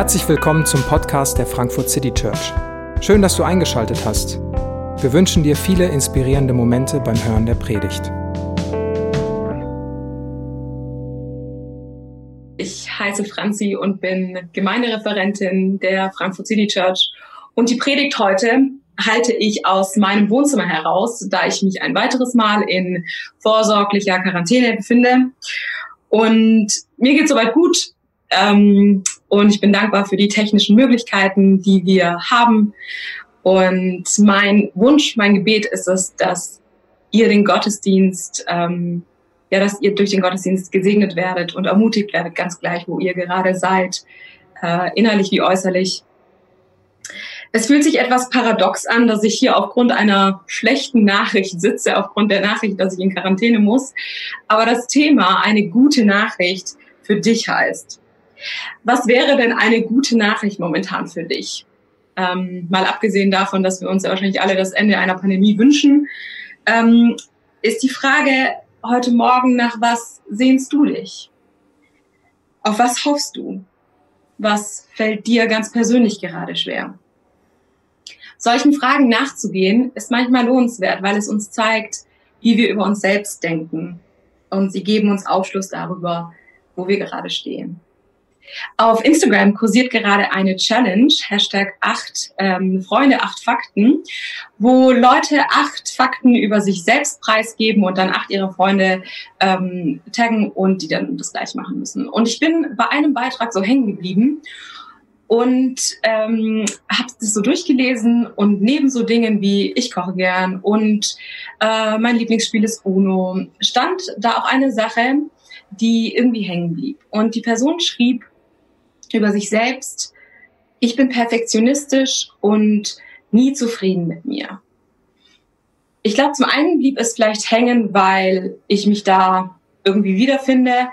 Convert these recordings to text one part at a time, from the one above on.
Herzlich willkommen zum Podcast der Frankfurt City Church. Schön, dass du eingeschaltet hast. Wir wünschen dir viele inspirierende Momente beim Hören der Predigt. Ich heiße Franzi und bin Gemeindereferentin der Frankfurt City Church. Und die Predigt heute halte ich aus meinem Wohnzimmer heraus, da ich mich ein weiteres Mal in vorsorglicher Quarantäne befinde. Und mir geht soweit gut. Ähm, und ich bin dankbar für die technischen Möglichkeiten, die wir haben. Und mein Wunsch, mein Gebet ist es, dass ihr den Gottesdienst, ähm, ja, dass ihr durch den Gottesdienst gesegnet werdet und ermutigt werdet, ganz gleich, wo ihr gerade seid, äh, innerlich wie äußerlich. Es fühlt sich etwas paradox an, dass ich hier aufgrund einer schlechten Nachricht sitze, aufgrund der Nachricht, dass ich in Quarantäne muss. Aber das Thema, eine gute Nachricht für dich heißt. Was wäre denn eine gute Nachricht momentan für dich? Ähm, mal abgesehen davon, dass wir uns ja wahrscheinlich alle das Ende einer Pandemie wünschen, ähm, ist die Frage heute Morgen, nach was sehnst du dich? Auf was hoffst du? Was fällt dir ganz persönlich gerade schwer? Solchen Fragen nachzugehen, ist manchmal lohnenswert, weil es uns zeigt, wie wir über uns selbst denken. Und sie geben uns Aufschluss darüber, wo wir gerade stehen. Auf Instagram kursiert gerade eine Challenge, Hashtag acht ähm, Freunde, acht Fakten, wo Leute acht Fakten über sich selbst preisgeben und dann acht ihrer Freunde ähm, taggen und die dann das gleich machen müssen. Und ich bin bei einem Beitrag so hängen geblieben und ähm, habe das so durchgelesen und neben so Dingen wie ich koche gern und äh, mein Lieblingsspiel ist Uno stand da auch eine Sache, die irgendwie hängen blieb. Und die Person schrieb, über sich selbst, ich bin perfektionistisch und nie zufrieden mit mir. Ich glaube, zum einen blieb es vielleicht hängen, weil ich mich da irgendwie wiederfinde.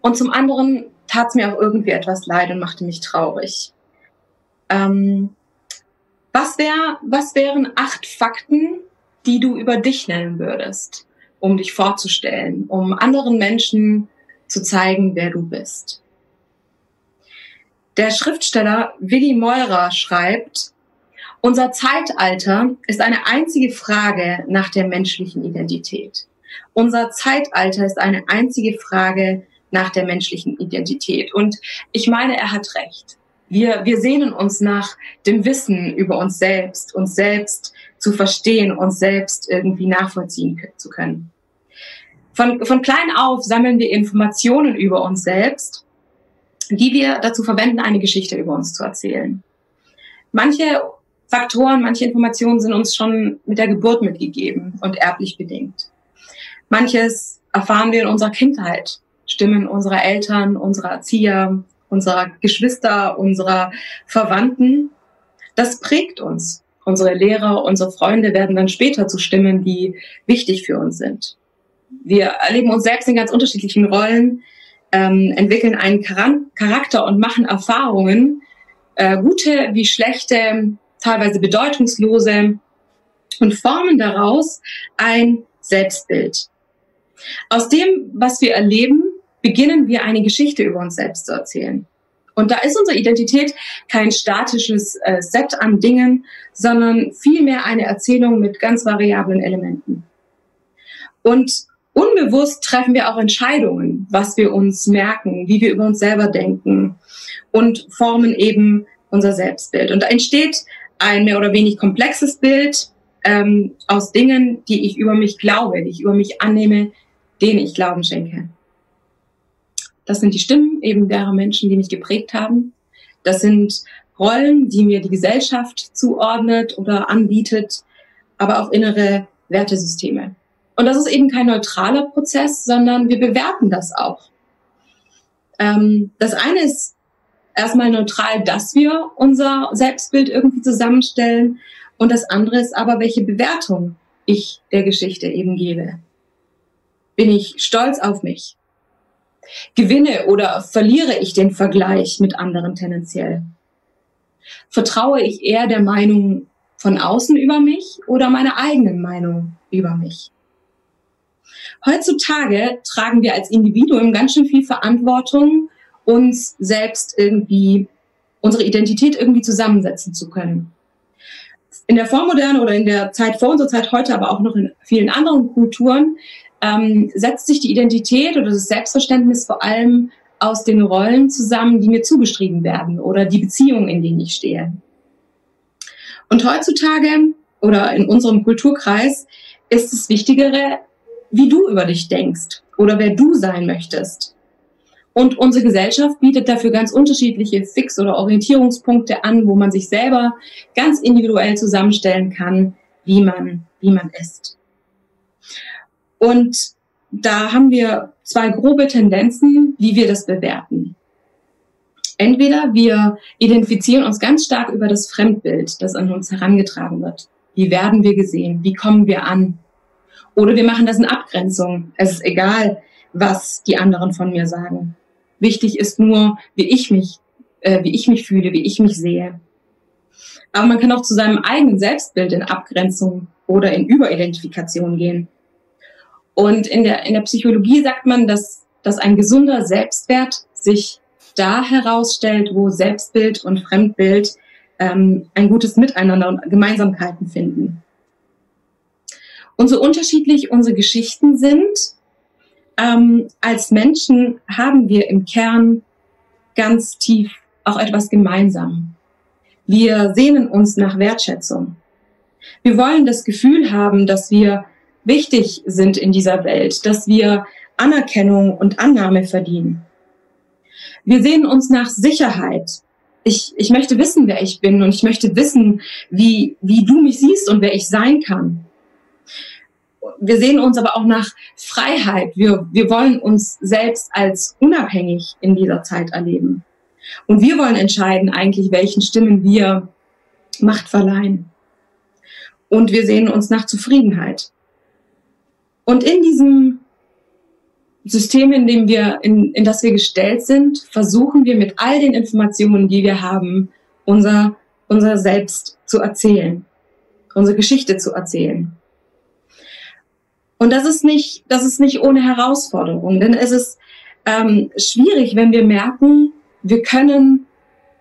Und zum anderen tat es mir auch irgendwie etwas leid und machte mich traurig. Ähm, was, wär, was wären acht Fakten, die du über dich nennen würdest, um dich vorzustellen, um anderen Menschen zu zeigen, wer du bist? Der Schriftsteller Willi Meurer schreibt, unser Zeitalter ist eine einzige Frage nach der menschlichen Identität. Unser Zeitalter ist eine einzige Frage nach der menschlichen Identität. Und ich meine, er hat recht. Wir, wir sehnen uns nach dem Wissen über uns selbst, uns selbst zu verstehen, uns selbst irgendwie nachvollziehen zu können. Von, von klein auf sammeln wir Informationen über uns selbst die wir dazu verwenden, eine Geschichte über uns zu erzählen. Manche Faktoren, manche Informationen sind uns schon mit der Geburt mitgegeben und erblich bedingt. Manches erfahren wir in unserer Kindheit, Stimmen unserer Eltern, unserer Erzieher, unserer Geschwister, unserer Verwandten. Das prägt uns. Unsere Lehrer, unsere Freunde werden dann später zu Stimmen, die wichtig für uns sind. Wir erleben uns selbst in ganz unterschiedlichen Rollen, ähm, entwickeln einen Charakter und machen Erfahrungen, äh, gute wie schlechte, teilweise bedeutungslose, und formen daraus ein Selbstbild. Aus dem, was wir erleben, beginnen wir eine Geschichte über uns selbst zu erzählen. Und da ist unsere Identität kein statisches äh, Set an Dingen, sondern vielmehr eine Erzählung mit ganz variablen Elementen. Und Unbewusst treffen wir auch Entscheidungen, was wir uns merken, wie wir über uns selber denken und formen eben unser Selbstbild. Und da entsteht ein mehr oder weniger komplexes Bild ähm, aus Dingen, die ich über mich glaube, die ich über mich annehme, denen ich Glauben schenke. Das sind die Stimmen eben derer Menschen, die mich geprägt haben. Das sind Rollen, die mir die Gesellschaft zuordnet oder anbietet, aber auch innere Wertesysteme. Und das ist eben kein neutraler Prozess, sondern wir bewerten das auch. Ähm, das eine ist erstmal neutral, dass wir unser Selbstbild irgendwie zusammenstellen. Und das andere ist aber, welche Bewertung ich der Geschichte eben gebe. Bin ich stolz auf mich? Gewinne oder verliere ich den Vergleich mit anderen tendenziell? Vertraue ich eher der Meinung von außen über mich oder meiner eigenen Meinung über mich? Heutzutage tragen wir als Individuum ganz schön viel Verantwortung, uns selbst irgendwie unsere Identität irgendwie zusammensetzen zu können. In der Vormoderne oder in der Zeit vor unserer Zeit heute, aber auch noch in vielen anderen Kulturen, ähm, setzt sich die Identität oder das Selbstverständnis vor allem aus den Rollen zusammen, die mir zugeschrieben werden oder die Beziehungen, in denen ich stehe. Und heutzutage oder in unserem Kulturkreis ist es Wichtigere, wie du über dich denkst oder wer du sein möchtest. Und unsere Gesellschaft bietet dafür ganz unterschiedliche Fix- oder Orientierungspunkte an, wo man sich selber ganz individuell zusammenstellen kann, wie man, wie man ist. Und da haben wir zwei grobe Tendenzen, wie wir das bewerten. Entweder wir identifizieren uns ganz stark über das Fremdbild, das an uns herangetragen wird. Wie werden wir gesehen? Wie kommen wir an? Oder wir machen das in Abgrenzung. Es ist egal, was die anderen von mir sagen. Wichtig ist nur, wie ich mich, äh, wie ich mich fühle, wie ich mich sehe. Aber man kann auch zu seinem eigenen Selbstbild in Abgrenzung oder in Überidentifikation gehen. Und in der, in der Psychologie sagt man, dass, dass ein gesunder Selbstwert sich da herausstellt, wo Selbstbild und Fremdbild ähm, ein gutes Miteinander und Gemeinsamkeiten finden. Und so unterschiedlich unsere Geschichten sind, ähm, als Menschen haben wir im Kern ganz tief auch etwas gemeinsam. Wir sehnen uns nach Wertschätzung. Wir wollen das Gefühl haben, dass wir wichtig sind in dieser Welt, dass wir Anerkennung und Annahme verdienen. Wir sehen uns nach Sicherheit. Ich, ich möchte wissen, wer ich bin und ich möchte wissen, wie, wie du mich siehst und wer ich sein kann. Wir sehen uns aber auch nach Freiheit. Wir, wir wollen uns selbst als unabhängig in dieser Zeit erleben. Und wir wollen entscheiden eigentlich, welchen Stimmen wir Macht verleihen. Und wir sehen uns nach Zufriedenheit. Und in diesem System, in dem wir, in, in das wir gestellt sind, versuchen wir mit all den Informationen, die wir haben, unser, unser Selbst zu erzählen, unsere Geschichte zu erzählen. Und das ist nicht, das ist nicht ohne Herausforderung, denn es ist ähm, schwierig, wenn wir merken, wir können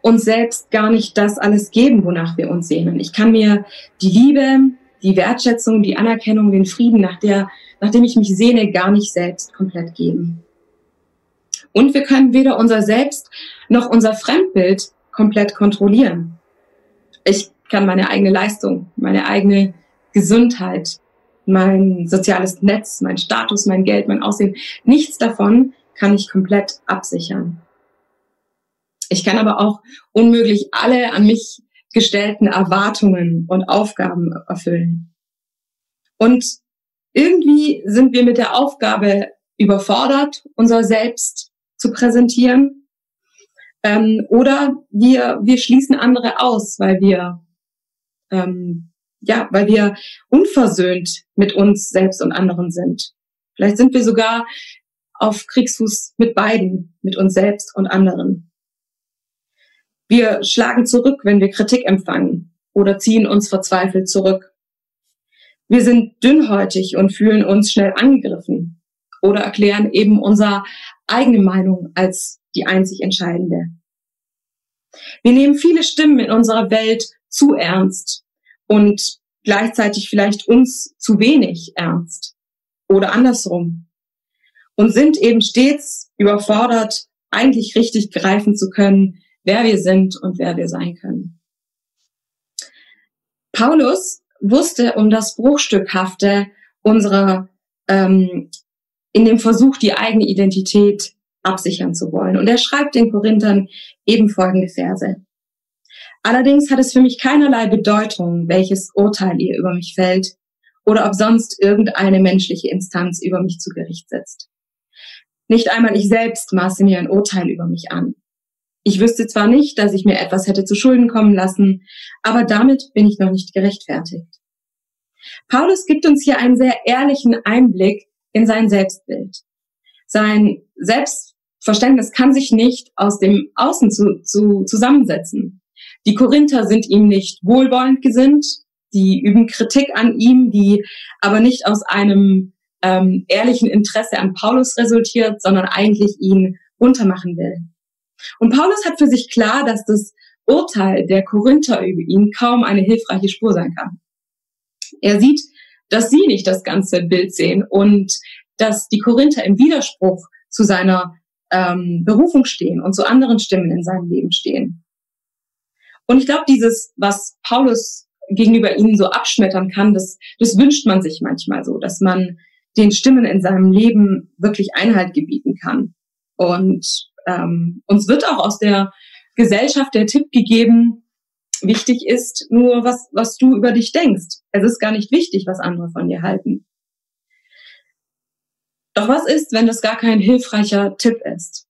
uns selbst gar nicht das alles geben, wonach wir uns sehnen. Ich kann mir die Liebe, die Wertschätzung, die Anerkennung, den Frieden, nach der, nachdem ich mich sehne, gar nicht selbst komplett geben. Und wir können weder unser Selbst noch unser Fremdbild komplett kontrollieren. Ich kann meine eigene Leistung, meine eigene Gesundheit, mein soziales Netz, mein Status, mein Geld, mein Aussehen, nichts davon kann ich komplett absichern. Ich kann aber auch unmöglich alle an mich gestellten Erwartungen und Aufgaben erfüllen. Und irgendwie sind wir mit der Aufgabe überfordert, unser Selbst zu präsentieren. Ähm, oder wir, wir schließen andere aus, weil wir, ähm, ja, weil wir unversöhnt mit uns selbst und anderen sind. Vielleicht sind wir sogar auf Kriegsfuß mit beiden, mit uns selbst und anderen. Wir schlagen zurück, wenn wir Kritik empfangen oder ziehen uns verzweifelt zurück. Wir sind dünnhäutig und fühlen uns schnell angegriffen oder erklären eben unsere eigene Meinung als die einzig entscheidende. Wir nehmen viele Stimmen in unserer Welt zu ernst und gleichzeitig vielleicht uns zu wenig ernst oder andersrum und sind eben stets überfordert, eigentlich richtig greifen zu können, wer wir sind und wer wir sein können. Paulus wusste um das Bruchstückhafte unserer ähm, in dem Versuch, die eigene Identität absichern zu wollen. Und er schreibt den Korinthern eben folgende Verse. Allerdings hat es für mich keinerlei Bedeutung, welches Urteil ihr über mich fällt oder ob sonst irgendeine menschliche Instanz über mich zu Gericht setzt. Nicht einmal ich selbst maße mir ein Urteil über mich an. Ich wüsste zwar nicht, dass ich mir etwas hätte zu Schulden kommen lassen, aber damit bin ich noch nicht gerechtfertigt. Paulus gibt uns hier einen sehr ehrlichen Einblick in sein Selbstbild. Sein Selbstverständnis kann sich nicht aus dem Außen zu, zu, zusammensetzen. Die Korinther sind ihm nicht wohlwollend gesinnt, die üben Kritik an ihm, die aber nicht aus einem ähm, ehrlichen Interesse an Paulus resultiert, sondern eigentlich ihn untermachen will. Und Paulus hat für sich klar, dass das Urteil der Korinther über ihn kaum eine hilfreiche Spur sein kann. Er sieht, dass sie nicht das ganze Bild sehen und dass die Korinther im Widerspruch zu seiner ähm, Berufung stehen und zu anderen Stimmen in seinem Leben stehen. Und ich glaube, dieses, was Paulus gegenüber ihnen so abschmettern kann, das, das wünscht man sich manchmal so, dass man den Stimmen in seinem Leben wirklich Einhalt gebieten kann. Und ähm, uns wird auch aus der Gesellschaft der Tipp gegeben, wichtig ist nur, was, was du über dich denkst. Es ist gar nicht wichtig, was andere von dir halten. Doch was ist, wenn das gar kein hilfreicher Tipp ist?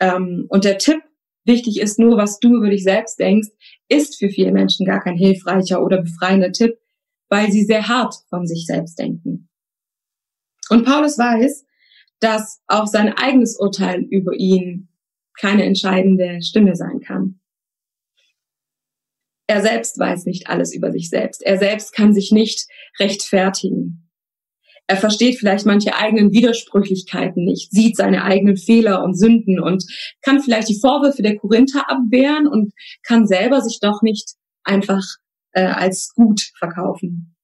Ähm, und der Tipp, wichtig ist nur, was du über dich selbst denkst, ist für viele Menschen gar kein hilfreicher oder befreiender Tipp, weil sie sehr hart von sich selbst denken. Und Paulus weiß, dass auch sein eigenes Urteil über ihn keine entscheidende Stimme sein kann. Er selbst weiß nicht alles über sich selbst. Er selbst kann sich nicht rechtfertigen. Er versteht vielleicht manche eigenen Widersprüchlichkeiten nicht, sieht seine eigenen Fehler und Sünden und kann vielleicht die Vorwürfe der Korinther abwehren und kann selber sich doch nicht einfach äh, als gut verkaufen.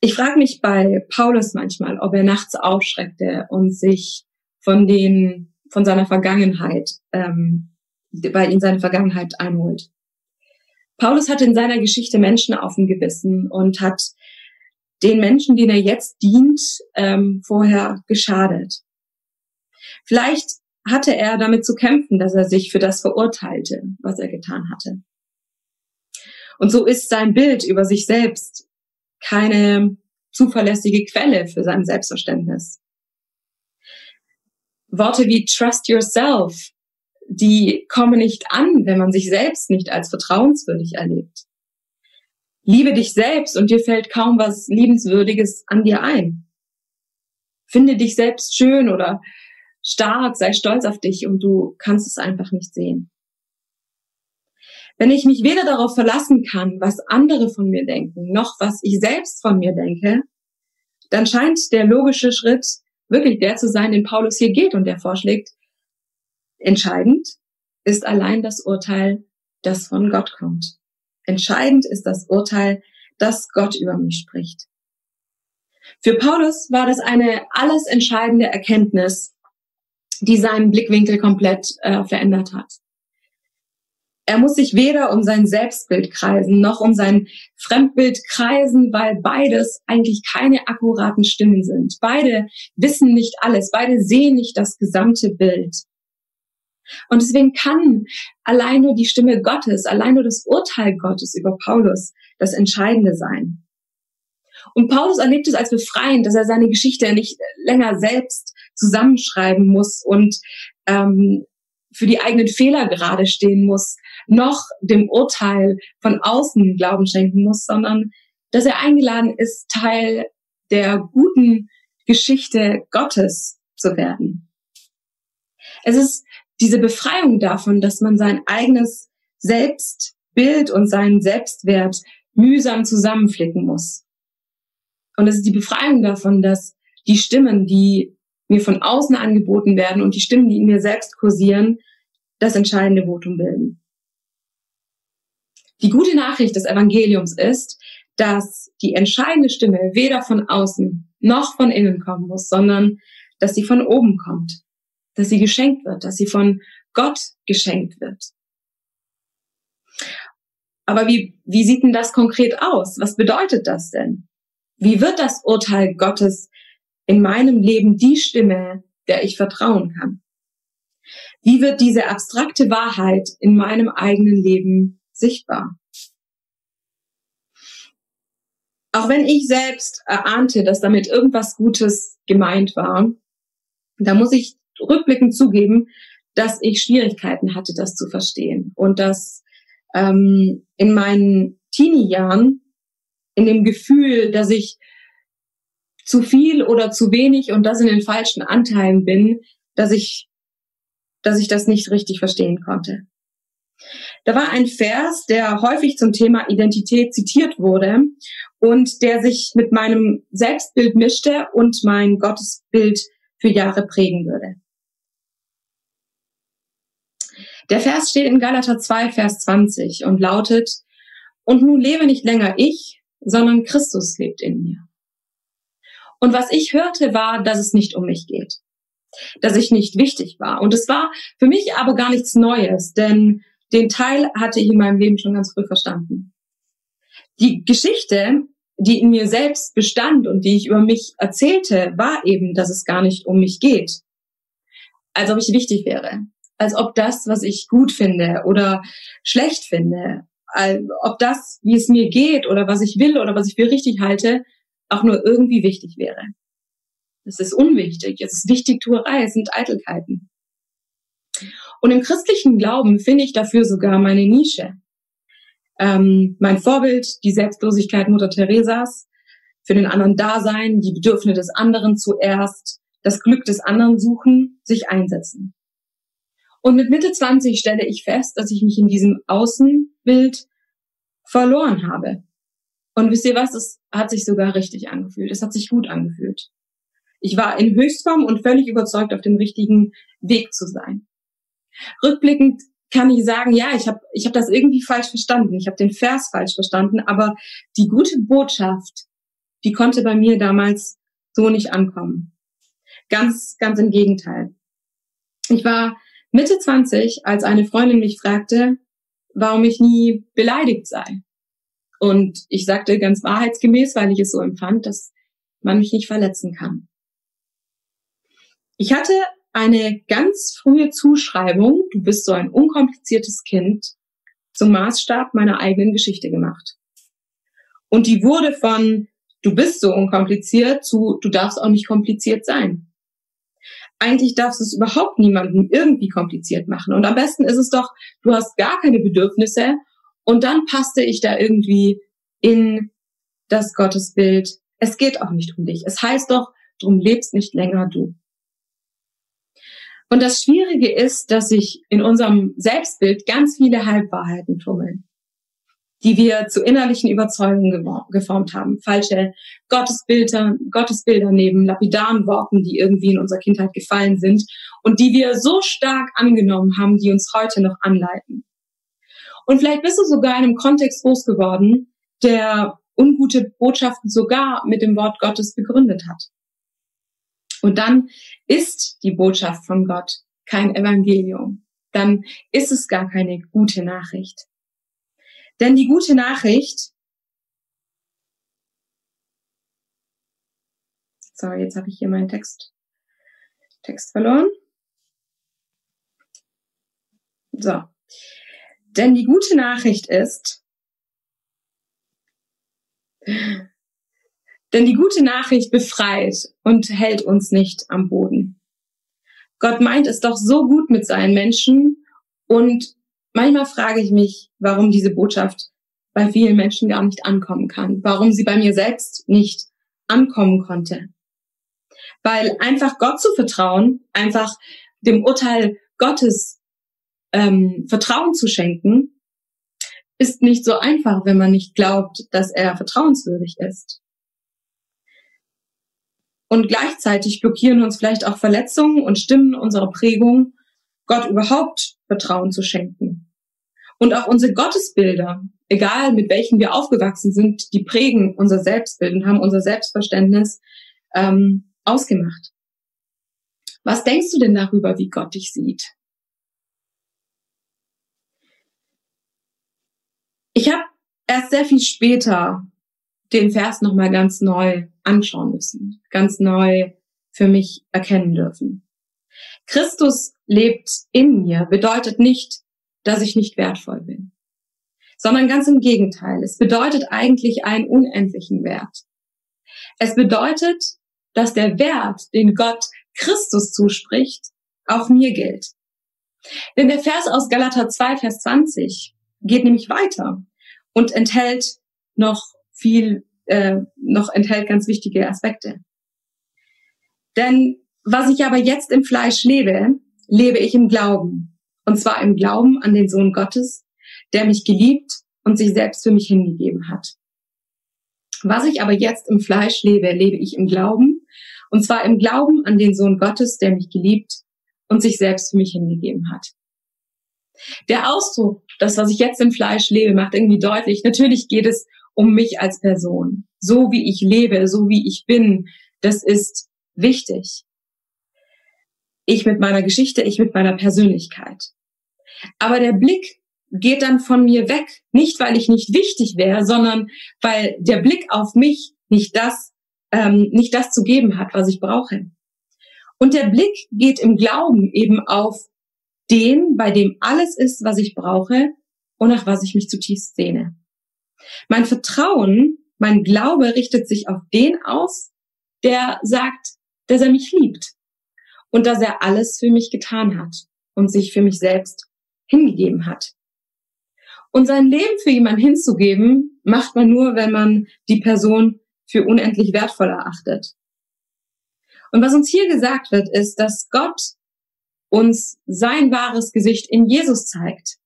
Ich frage mich bei Paulus manchmal, ob er nachts aufschreckte und sich von den von seiner Vergangenheit, ähm, bei ihm seine Vergangenheit einholt. Paulus hat in seiner Geschichte Menschen auf dem Gewissen und hat den Menschen, denen er jetzt dient, ähm, vorher geschadet. Vielleicht hatte er damit zu kämpfen, dass er sich für das verurteilte, was er getan hatte. Und so ist sein Bild über sich selbst keine zuverlässige Quelle für sein Selbstverständnis. Worte wie trust yourself, die kommen nicht an, wenn man sich selbst nicht als vertrauenswürdig erlebt. Liebe dich selbst und dir fällt kaum was Liebenswürdiges an dir ein. Finde dich selbst schön oder stark, sei stolz auf dich und du kannst es einfach nicht sehen. Wenn ich mich weder darauf verlassen kann, was andere von mir denken, noch was ich selbst von mir denke, dann scheint der logische Schritt wirklich der zu sein, den Paulus hier geht und der vorschlägt, entscheidend ist allein das Urteil, das von Gott kommt. Entscheidend ist das Urteil, das Gott über mich spricht. Für Paulus war das eine alles entscheidende Erkenntnis, die seinen Blickwinkel komplett äh, verändert hat. Er muss sich weder um sein Selbstbild kreisen, noch um sein Fremdbild kreisen, weil beides eigentlich keine akkuraten Stimmen sind. Beide wissen nicht alles, beide sehen nicht das gesamte Bild. Und deswegen kann allein nur die Stimme Gottes, allein nur das Urteil Gottes über Paulus das Entscheidende sein. Und Paulus erlebt es als befreiend, dass er seine Geschichte nicht länger selbst zusammenschreiben muss und ähm, für die eigenen Fehler gerade stehen muss, noch dem Urteil von außen Glauben schenken muss, sondern dass er eingeladen ist, Teil der guten Geschichte Gottes zu werden. Es ist diese Befreiung davon, dass man sein eigenes Selbstbild und seinen Selbstwert mühsam zusammenflicken muss. Und es ist die Befreiung davon, dass die Stimmen, die mir von außen angeboten werden und die Stimmen, die in mir selbst kursieren, das entscheidende Votum bilden. Die gute Nachricht des Evangeliums ist, dass die entscheidende Stimme weder von außen noch von innen kommen muss, sondern dass sie von oben kommt dass sie geschenkt wird, dass sie von Gott geschenkt wird. Aber wie, wie sieht denn das konkret aus? Was bedeutet das denn? Wie wird das Urteil Gottes in meinem Leben die Stimme, der ich vertrauen kann? Wie wird diese abstrakte Wahrheit in meinem eigenen Leben sichtbar? Auch wenn ich selbst erahnte, dass damit irgendwas Gutes gemeint war, da muss ich rückblickend zugeben, dass ich Schwierigkeiten hatte, das zu verstehen und dass ähm, in meinen Teenie-Jahren in dem Gefühl, dass ich zu viel oder zu wenig und das in den falschen Anteilen bin, dass ich, dass ich das nicht richtig verstehen konnte. Da war ein Vers, der häufig zum Thema Identität zitiert wurde und der sich mit meinem Selbstbild mischte und mein Gottesbild für Jahre prägen würde. Der Vers steht in Galater 2, Vers 20 und lautet, und nun lebe nicht länger ich, sondern Christus lebt in mir. Und was ich hörte, war, dass es nicht um mich geht, dass ich nicht wichtig war. Und es war für mich aber gar nichts Neues, denn den Teil hatte ich in meinem Leben schon ganz früh verstanden. Die Geschichte, die in mir selbst bestand und die ich über mich erzählte, war eben, dass es gar nicht um mich geht. Als ob ich wichtig wäre. Als ob das, was ich gut finde oder schlecht finde, ob das, wie es mir geht oder was ich will oder was ich für richtig halte, auch nur irgendwie wichtig wäre. Es ist unwichtig, es ist Wichtigtuerei, es sind Eitelkeiten. Und im christlichen Glauben finde ich dafür sogar meine Nische. Ähm, mein Vorbild, die Selbstlosigkeit Mutter Teresas, für den anderen da sein, die Bedürfnisse des anderen zuerst, das Glück des anderen suchen, sich einsetzen. Und mit Mitte 20 stelle ich fest, dass ich mich in diesem Außenbild verloren habe. Und wisst ihr was? Es hat sich sogar richtig angefühlt. Es hat sich gut angefühlt. Ich war in Höchstform und völlig überzeugt, auf dem richtigen Weg zu sein. Rückblickend kann ich sagen, ja, ich habe ich hab das irgendwie falsch verstanden. Ich habe den Vers falsch verstanden, aber die gute Botschaft, die konnte bei mir damals so nicht ankommen. Ganz, ganz im Gegenteil. Ich war Mitte 20, als eine Freundin mich fragte, warum ich nie beleidigt sei. Und ich sagte ganz wahrheitsgemäß, weil ich es so empfand, dass man mich nicht verletzen kann. Ich hatte eine ganz frühe Zuschreibung, du bist so ein unkompliziertes Kind, zum Maßstab meiner eigenen Geschichte gemacht. Und die wurde von du bist so unkompliziert zu du darfst auch nicht kompliziert sein. Eigentlich darfst du es überhaupt niemandem irgendwie kompliziert machen. Und am besten ist es doch, du hast gar keine Bedürfnisse und dann passte ich da irgendwie in das Gottesbild. Es geht auch nicht um dich. Es heißt doch, drum lebst nicht länger du. Und das Schwierige ist, dass sich in unserem Selbstbild ganz viele Halbwahrheiten tummeln, die wir zu innerlichen Überzeugungen geformt haben. Falsche Gottesbilder, Gottesbilder neben lapidaren Worten, die irgendwie in unserer Kindheit gefallen sind und die wir so stark angenommen haben, die uns heute noch anleiten. Und vielleicht bist du sogar in einem Kontext groß geworden, der ungute Botschaften sogar mit dem Wort Gottes begründet hat. Und dann ist die Botschaft von Gott kein Evangelium. Dann ist es gar keine gute Nachricht. Denn die gute Nachricht, sorry, jetzt habe ich hier meinen Text, Text verloren. So. Denn die gute Nachricht ist, denn die gute Nachricht befreit und hält uns nicht am Boden. Gott meint es doch so gut mit seinen Menschen und manchmal frage ich mich, warum diese Botschaft bei vielen Menschen gar nicht ankommen kann, warum sie bei mir selbst nicht ankommen konnte. Weil einfach Gott zu vertrauen, einfach dem Urteil Gottes ähm, Vertrauen zu schenken, ist nicht so einfach, wenn man nicht glaubt, dass er vertrauenswürdig ist. Und gleichzeitig blockieren uns vielleicht auch Verletzungen und Stimmen unserer Prägung, Gott überhaupt Vertrauen zu schenken. Und auch unsere Gottesbilder, egal mit welchen wir aufgewachsen sind, die prägen unser Selbstbild und haben unser Selbstverständnis ähm, ausgemacht. Was denkst du denn darüber, wie Gott dich sieht? Ich habe erst sehr viel später den Vers nochmal ganz neu anschauen müssen, ganz neu für mich erkennen dürfen. Christus lebt in mir bedeutet nicht, dass ich nicht wertvoll bin, sondern ganz im Gegenteil. Es bedeutet eigentlich einen unendlichen Wert. Es bedeutet, dass der Wert, den Gott Christus zuspricht, auch mir gilt. Denn der Vers aus Galater 2, Vers 20 geht nämlich weiter und enthält noch viel, äh, noch enthält ganz wichtige Aspekte. Denn was ich aber jetzt im Fleisch lebe, lebe ich im Glauben. Und zwar im Glauben an den Sohn Gottes, der mich geliebt und sich selbst für mich hingegeben hat. Was ich aber jetzt im Fleisch lebe, lebe ich im Glauben. Und zwar im Glauben an den Sohn Gottes, der mich geliebt und sich selbst für mich hingegeben hat. Der Ausdruck, das, was ich jetzt im Fleisch lebe, macht irgendwie deutlich, natürlich geht es um mich als Person. So wie ich lebe, so wie ich bin, das ist wichtig. Ich mit meiner Geschichte, ich mit meiner Persönlichkeit. Aber der Blick geht dann von mir weg, nicht weil ich nicht wichtig wäre, sondern weil der Blick auf mich nicht das, ähm, nicht das zu geben hat, was ich brauche. Und der Blick geht im Glauben eben auf den, bei dem alles ist, was ich brauche und nach was ich mich zutiefst sehne. Mein Vertrauen, mein Glaube richtet sich auf den aus, der sagt, dass er mich liebt und dass er alles für mich getan hat und sich für mich selbst hingegeben hat. Und sein Leben für jemanden hinzugeben, macht man nur, wenn man die Person für unendlich wertvoll erachtet. Und was uns hier gesagt wird, ist, dass Gott uns sein wahres Gesicht in Jesus zeigt.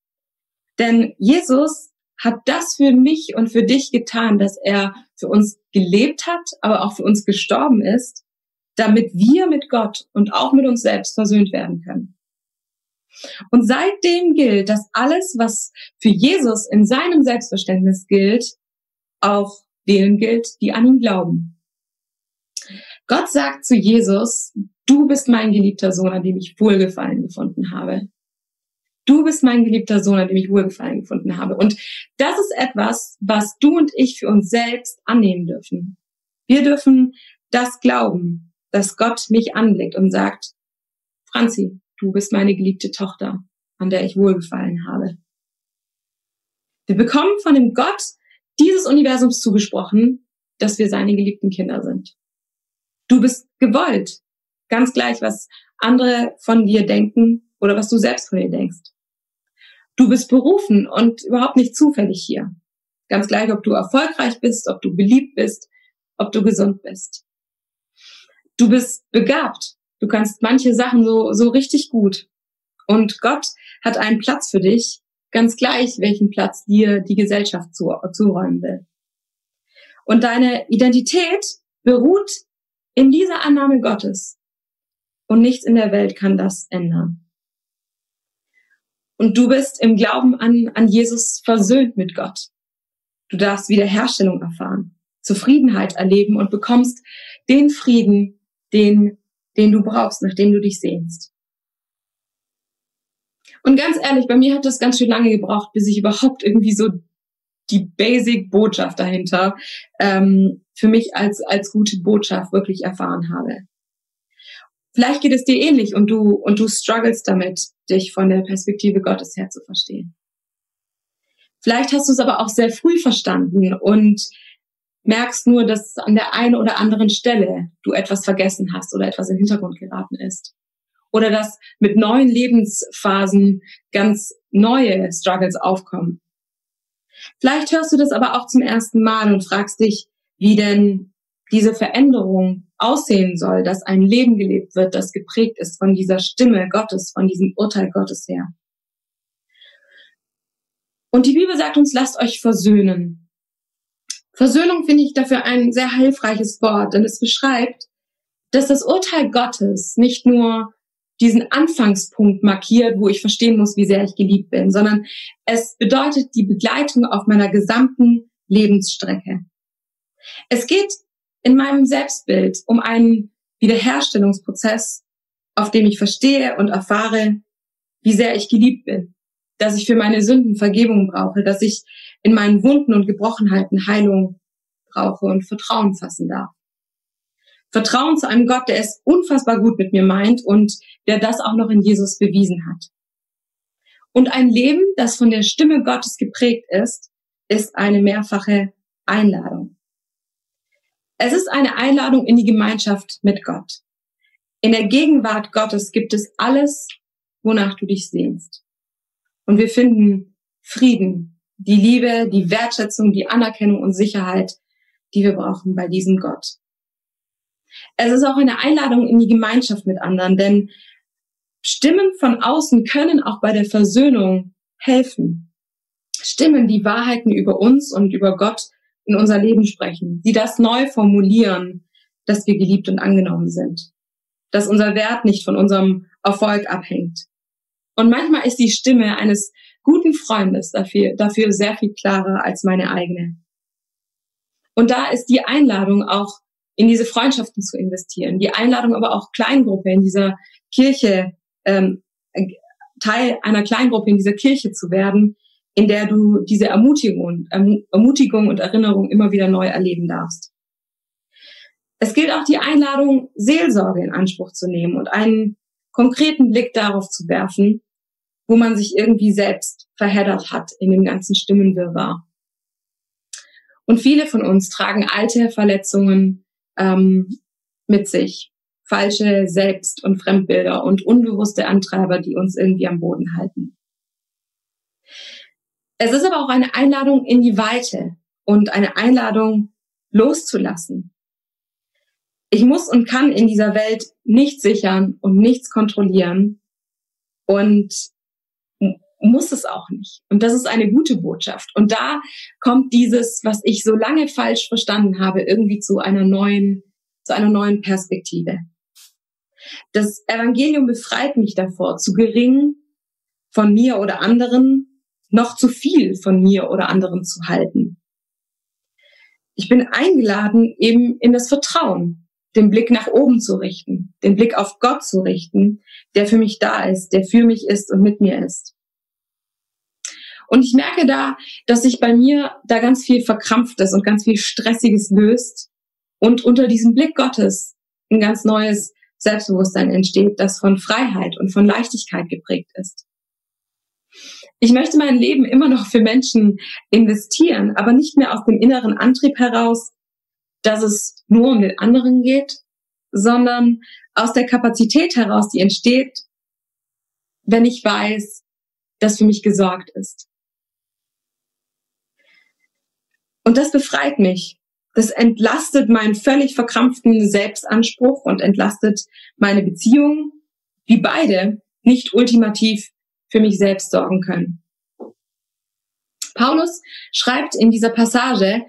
Denn Jesus hat das für mich und für dich getan, dass er für uns gelebt hat, aber auch für uns gestorben ist, damit wir mit Gott und auch mit uns selbst versöhnt werden können. Und seitdem gilt, dass alles, was für Jesus in seinem Selbstverständnis gilt, auch denen gilt, die an ihn glauben. Gott sagt zu Jesus, du bist mein geliebter Sohn, an dem ich Wohlgefallen gefunden habe. Du bist mein geliebter Sohn, an dem ich Wohlgefallen gefunden habe. Und das ist etwas, was du und ich für uns selbst annehmen dürfen. Wir dürfen das glauben, dass Gott mich anblickt und sagt, Franzi, du bist meine geliebte Tochter, an der ich Wohlgefallen habe. Wir bekommen von dem Gott dieses Universums zugesprochen, dass wir seine geliebten Kinder sind. Du bist gewollt, ganz gleich, was andere von dir denken oder was du selbst von dir denkst. Du bist berufen und überhaupt nicht zufällig hier. Ganz gleich, ob du erfolgreich bist, ob du beliebt bist, ob du gesund bist. Du bist begabt. Du kannst manche Sachen so, so richtig gut. Und Gott hat einen Platz für dich, ganz gleich, welchen Platz dir die Gesellschaft zu, zuräumen will. Und deine Identität beruht in dieser Annahme Gottes. Und nichts in der Welt kann das ändern. Und du bist im Glauben an, an Jesus versöhnt mit Gott. Du darfst Wiederherstellung erfahren, Zufriedenheit erleben und bekommst den Frieden, den, den du brauchst, nachdem du dich sehnst. Und ganz ehrlich, bei mir hat das ganz schön lange gebraucht, bis ich überhaupt irgendwie so die Basic-Botschaft dahinter ähm, für mich als, als gute Botschaft wirklich erfahren habe. Vielleicht geht es dir ähnlich und du, und du struggles damit, dich von der Perspektive Gottes her zu verstehen. Vielleicht hast du es aber auch sehr früh verstanden und merkst nur, dass an der einen oder anderen Stelle du etwas vergessen hast oder etwas im Hintergrund geraten ist. Oder dass mit neuen Lebensphasen ganz neue Struggles aufkommen. Vielleicht hörst du das aber auch zum ersten Mal und fragst dich, wie denn diese Veränderung aussehen soll, dass ein Leben gelebt wird, das geprägt ist von dieser Stimme Gottes, von diesem Urteil Gottes her. Und die Bibel sagt uns, lasst euch versöhnen. Versöhnung finde ich dafür ein sehr hilfreiches Wort, denn es beschreibt, dass das Urteil Gottes nicht nur diesen Anfangspunkt markiert, wo ich verstehen muss, wie sehr ich geliebt bin, sondern es bedeutet die Begleitung auf meiner gesamten Lebensstrecke. Es geht in meinem Selbstbild um einen Wiederherstellungsprozess, auf dem ich verstehe und erfahre, wie sehr ich geliebt bin, dass ich für meine Sünden Vergebung brauche, dass ich in meinen Wunden und Gebrochenheiten Heilung brauche und Vertrauen fassen darf. Vertrauen zu einem Gott, der es unfassbar gut mit mir meint und der das auch noch in Jesus bewiesen hat. Und ein Leben, das von der Stimme Gottes geprägt ist, ist eine mehrfache Einladung. Es ist eine Einladung in die Gemeinschaft mit Gott. In der Gegenwart Gottes gibt es alles, wonach du dich sehnst. Und wir finden Frieden, die Liebe, die Wertschätzung, die Anerkennung und Sicherheit, die wir brauchen bei diesem Gott. Es ist auch eine Einladung in die Gemeinschaft mit anderen, denn Stimmen von außen können auch bei der Versöhnung helfen. Stimmen, die Wahrheiten über uns und über Gott in unser Leben sprechen, die das neu formulieren, dass wir geliebt und angenommen sind, dass unser Wert nicht von unserem Erfolg abhängt, Und manchmal ist die Stimme eines guten Freundes dafür, dafür sehr viel klarer als meine eigene. Und da ist die Einladung auch in diese Freundschaften zu investieren, die Einladung aber auch Kleingruppe in dieser Kirche, ähm, Teil einer Kleingruppe in dieser Kirche zu werden, in der du diese Ermutigung, Ermutigung und Erinnerung immer wieder neu erleben darfst. Es gilt auch die Einladung, Seelsorge in Anspruch zu nehmen und einen konkreten Blick darauf zu werfen, wo man sich irgendwie selbst verheddert hat in dem ganzen Stimmenwirrwarr. Und viele von uns tragen alte Verletzungen ähm, mit sich, falsche Selbst- und Fremdbilder und unbewusste Antreiber, die uns irgendwie am Boden halten. Es ist aber auch eine Einladung in die Weite und eine Einladung loszulassen. Ich muss und kann in dieser Welt nichts sichern und nichts kontrollieren und muss es auch nicht. Und das ist eine gute Botschaft. Und da kommt dieses, was ich so lange falsch verstanden habe, irgendwie zu einer neuen, zu einer neuen Perspektive. Das Evangelium befreit mich davor, zu gering von mir oder anderen, noch zu viel von mir oder anderen zu halten. Ich bin eingeladen, eben in das Vertrauen, den Blick nach oben zu richten, den Blick auf Gott zu richten, der für mich da ist, der für mich ist und mit mir ist. Und ich merke da, dass sich bei mir da ganz viel Verkrampftes und ganz viel Stressiges löst und unter diesem Blick Gottes ein ganz neues Selbstbewusstsein entsteht, das von Freiheit und von Leichtigkeit geprägt ist. Ich möchte mein Leben immer noch für Menschen investieren, aber nicht mehr aus dem inneren Antrieb heraus, dass es nur um den anderen geht, sondern aus der Kapazität heraus, die entsteht, wenn ich weiß, dass für mich gesorgt ist. Und das befreit mich. Das entlastet meinen völlig verkrampften Selbstanspruch und entlastet meine Beziehungen, die beide nicht ultimativ für mich selbst sorgen können. Paulus schreibt in dieser Passage,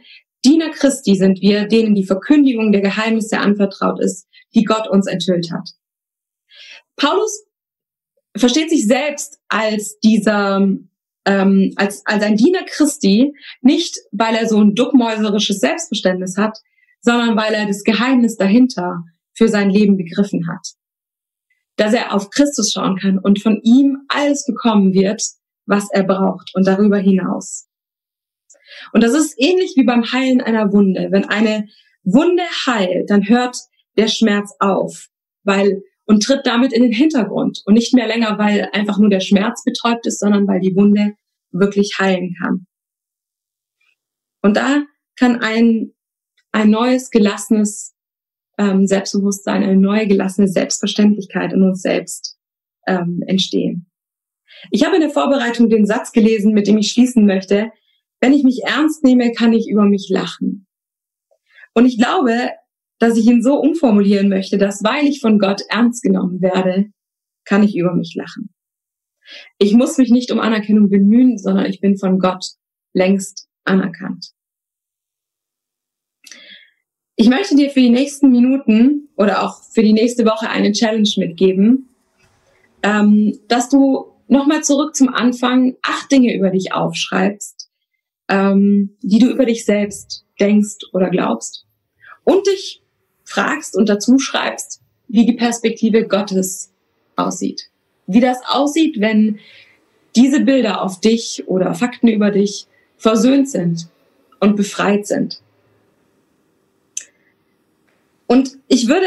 Diener Christi sind wir, denen die Verkündigung der Geheimnisse anvertraut ist, die Gott uns enthüllt hat. Paulus versteht sich selbst als dieser ähm, als, als ein Diener Christi, nicht weil er so ein duckmäuserisches Selbstverständnis hat, sondern weil er das Geheimnis dahinter für sein Leben begriffen hat. Dass er auf Christus schauen kann und von ihm alles bekommen wird, was er braucht und darüber hinaus. Und das ist ähnlich wie beim Heilen einer Wunde. Wenn eine Wunde heilt, dann hört der Schmerz auf, weil und tritt damit in den Hintergrund und nicht mehr länger, weil einfach nur der Schmerz betäubt ist, sondern weil die Wunde wirklich heilen kann. Und da kann ein, ein neues, gelassenes ähm, Selbstbewusstsein, eine neue, gelassene Selbstverständlichkeit in uns selbst ähm, entstehen. Ich habe in der Vorbereitung den Satz gelesen, mit dem ich schließen möchte. Wenn ich mich ernst nehme, kann ich über mich lachen. Und ich glaube, dass ich ihn so umformulieren möchte, dass weil ich von Gott ernst genommen werde, kann ich über mich lachen. Ich muss mich nicht um Anerkennung bemühen, sondern ich bin von Gott längst anerkannt. Ich möchte dir für die nächsten Minuten oder auch für die nächste Woche eine Challenge mitgeben, ähm, dass du nochmal zurück zum Anfang acht Dinge über dich aufschreibst, ähm, die du über dich selbst denkst oder glaubst und dich fragst und dazu schreibst, wie die Perspektive Gottes aussieht. Wie das aussieht, wenn diese Bilder auf dich oder Fakten über dich versöhnt sind und befreit sind. Und ich würde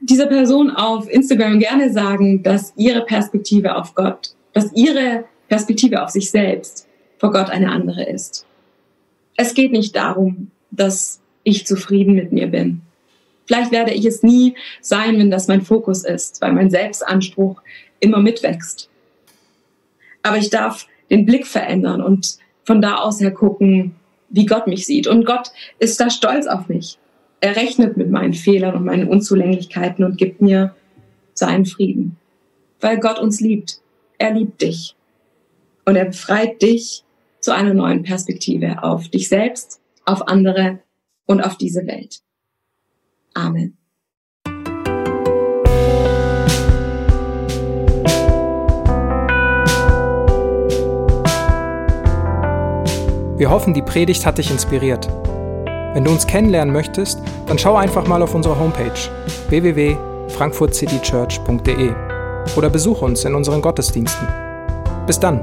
dieser Person auf Instagram gerne sagen, dass ihre Perspektive auf Gott, dass ihre Perspektive auf sich selbst vor Gott eine andere ist. Es geht nicht darum, dass ich zufrieden mit mir bin. Vielleicht werde ich es nie sein, wenn das mein Fokus ist, weil mein Selbstanspruch immer mitwächst. Aber ich darf den Blick verändern und von da aus her gucken, wie Gott mich sieht. Und Gott ist da stolz auf mich. Er rechnet mit meinen Fehlern und meinen Unzulänglichkeiten und gibt mir seinen Frieden. Weil Gott uns liebt. Er liebt dich. Und er befreit dich zu einer neuen Perspektive auf dich selbst, auf andere und auf diese Welt. Amen. Wir hoffen, die Predigt hat dich inspiriert. Wenn du uns kennenlernen möchtest, dann schau einfach mal auf unsere Homepage www.frankfurtcitychurch.de oder besuche uns in unseren Gottesdiensten. Bis dann!